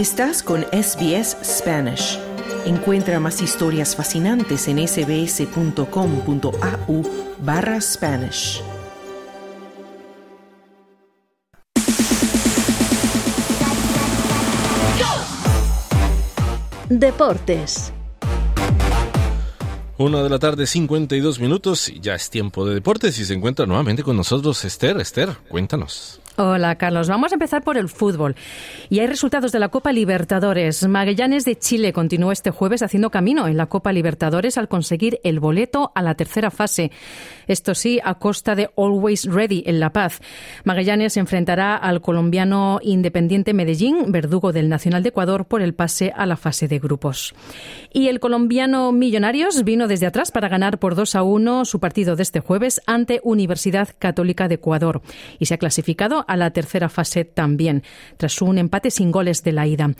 Estás con SBS Spanish. Encuentra más historias fascinantes en sbs.com.au barra Spanish. Deportes. Una de la tarde, 52 minutos, y ya es tiempo de deportes y se encuentra nuevamente con nosotros Esther. Esther, cuéntanos. Hola Carlos, vamos a empezar por el fútbol. Y hay resultados de la Copa Libertadores. Magallanes de Chile continuó este jueves haciendo camino en la Copa Libertadores al conseguir el boleto a la tercera fase. Esto sí, a costa de Always Ready en La Paz. Magallanes se enfrentará al colombiano Independiente Medellín, verdugo del Nacional de Ecuador, por el pase a la fase de grupos. Y el colombiano Millonarios vino desde atrás para ganar por 2 a 1 su partido de este jueves ante Universidad Católica de Ecuador y se ha clasificado a la tercera fase también, tras un empate sin goles de la ida.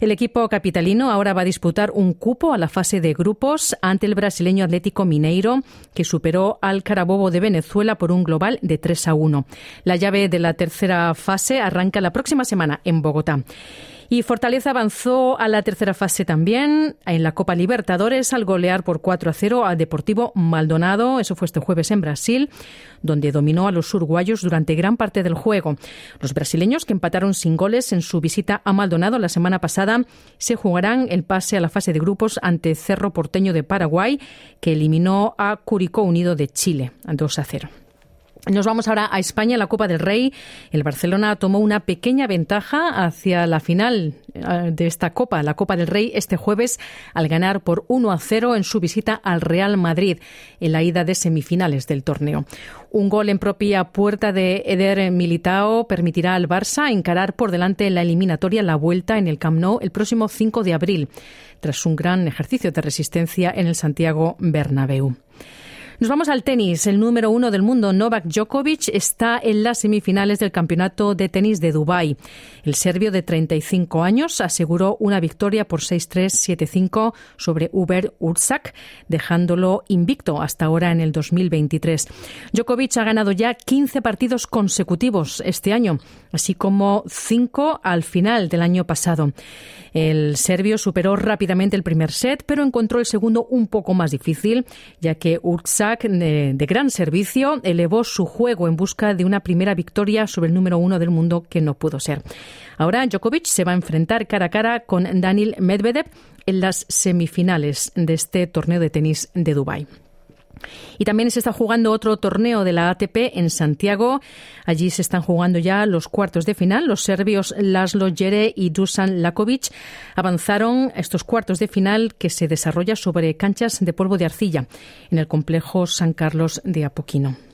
El equipo capitalino ahora va a disputar un cupo a la fase de grupos ante el brasileño Atlético Mineiro, que superó al Carabobo de Venezuela por un global de 3 a 1. La llave de la tercera fase arranca la próxima semana en Bogotá. Y Fortaleza avanzó a la tercera fase también en la Copa Libertadores al golear por 4 a 0 al Deportivo Maldonado. Eso fue este jueves en Brasil, donde dominó a los uruguayos durante gran parte del juego. Los brasileños, que empataron sin goles en su visita a Maldonado la semana pasada, se jugarán el pase a la fase de grupos ante Cerro Porteño de Paraguay, que eliminó a Curicó Unido de Chile 2 a 0. Nos vamos ahora a España, la Copa del Rey. El Barcelona tomó una pequeña ventaja hacia la final eh, de esta Copa, la Copa del Rey, este jueves al ganar por 1 a 0 en su visita al Real Madrid en la ida de semifinales del torneo. Un gol en propia puerta de Eder Militao permitirá al Barça encarar por delante la eliminatoria la vuelta en el Camp Nou el próximo 5 de abril, tras un gran ejercicio de resistencia en el Santiago Bernabéu. Nos vamos al tenis. El número uno del mundo, Novak Djokovic, está en las semifinales del Campeonato de Tenis de Dubái. El serbio de 35 años aseguró una victoria por 6-3, 7-5 sobre Uber Ursak, dejándolo invicto hasta ahora en el 2023. Djokovic ha ganado ya 15 partidos consecutivos este año, así como 5 al final del año pasado. El serbio superó rápidamente el primer set, pero encontró el segundo un poco más difícil, ya que Ursak, de, de gran servicio, elevó su juego en busca de una primera victoria sobre el número uno del mundo que no pudo ser. Ahora Djokovic se va a enfrentar cara a cara con Daniel Medvedev en las semifinales de este torneo de tenis de Dubái. Y también se está jugando otro torneo de la ATP en Santiago. Allí se están jugando ya los cuartos de final. Los serbios Laszlo Jere y Dusan Lakovic avanzaron estos cuartos de final que se desarrolla sobre canchas de polvo de arcilla en el complejo San Carlos de Apoquino.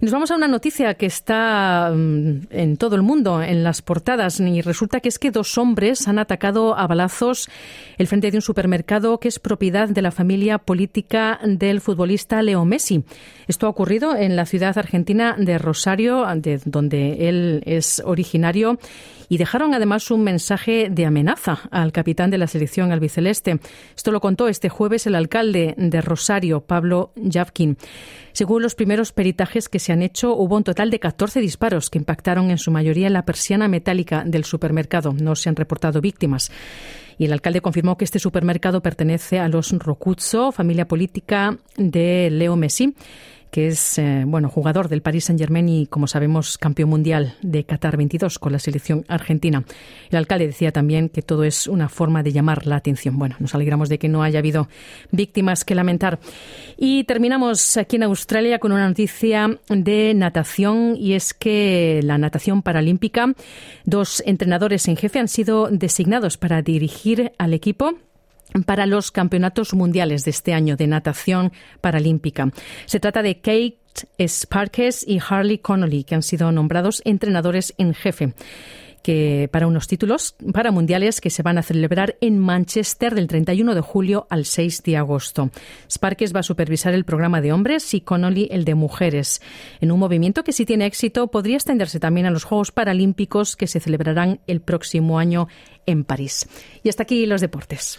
Y nos vamos a una noticia que está mm, en todo el mundo, en las portadas, y resulta que es que dos hombres han atacado a balazos el frente de un supermercado que es propiedad de la familia política del futbolista Leo Messi. Esto ha ocurrido en la ciudad argentina de Rosario, de donde él es originario, y dejaron además un mensaje de amenaza al capitán de la selección albiceleste. Esto lo contó este jueves el alcalde de Rosario, Pablo Javkin. Según los primeros peritajes que se han hecho, hubo un total de 14 disparos que impactaron en su mayoría en la persiana metálica del supermercado. No se han reportado víctimas. Y el alcalde confirmó que este supermercado pertenece a los Rocuzzo, familia política de Leo Messi que es eh, bueno jugador del Paris Saint Germain y como sabemos campeón mundial de Qatar 22 con la selección argentina. El alcalde decía también que todo es una forma de llamar la atención. Bueno, nos alegramos de que no haya habido víctimas que lamentar. Y terminamos aquí en Australia con una noticia de natación y es que la natación paralímpica, dos entrenadores en jefe han sido designados para dirigir al equipo para los campeonatos mundiales de este año de natación paralímpica. Se trata de Kate Sparkes y Harley Connolly, que han sido nombrados entrenadores en jefe que para unos títulos para mundiales que se van a celebrar en Manchester del 31 de julio al 6 de agosto. Sparkes va a supervisar el programa de hombres y Connolly el de mujeres, en un movimiento que si tiene éxito podría extenderse también a los Juegos Paralímpicos que se celebrarán el próximo año en París. Y hasta aquí los deportes.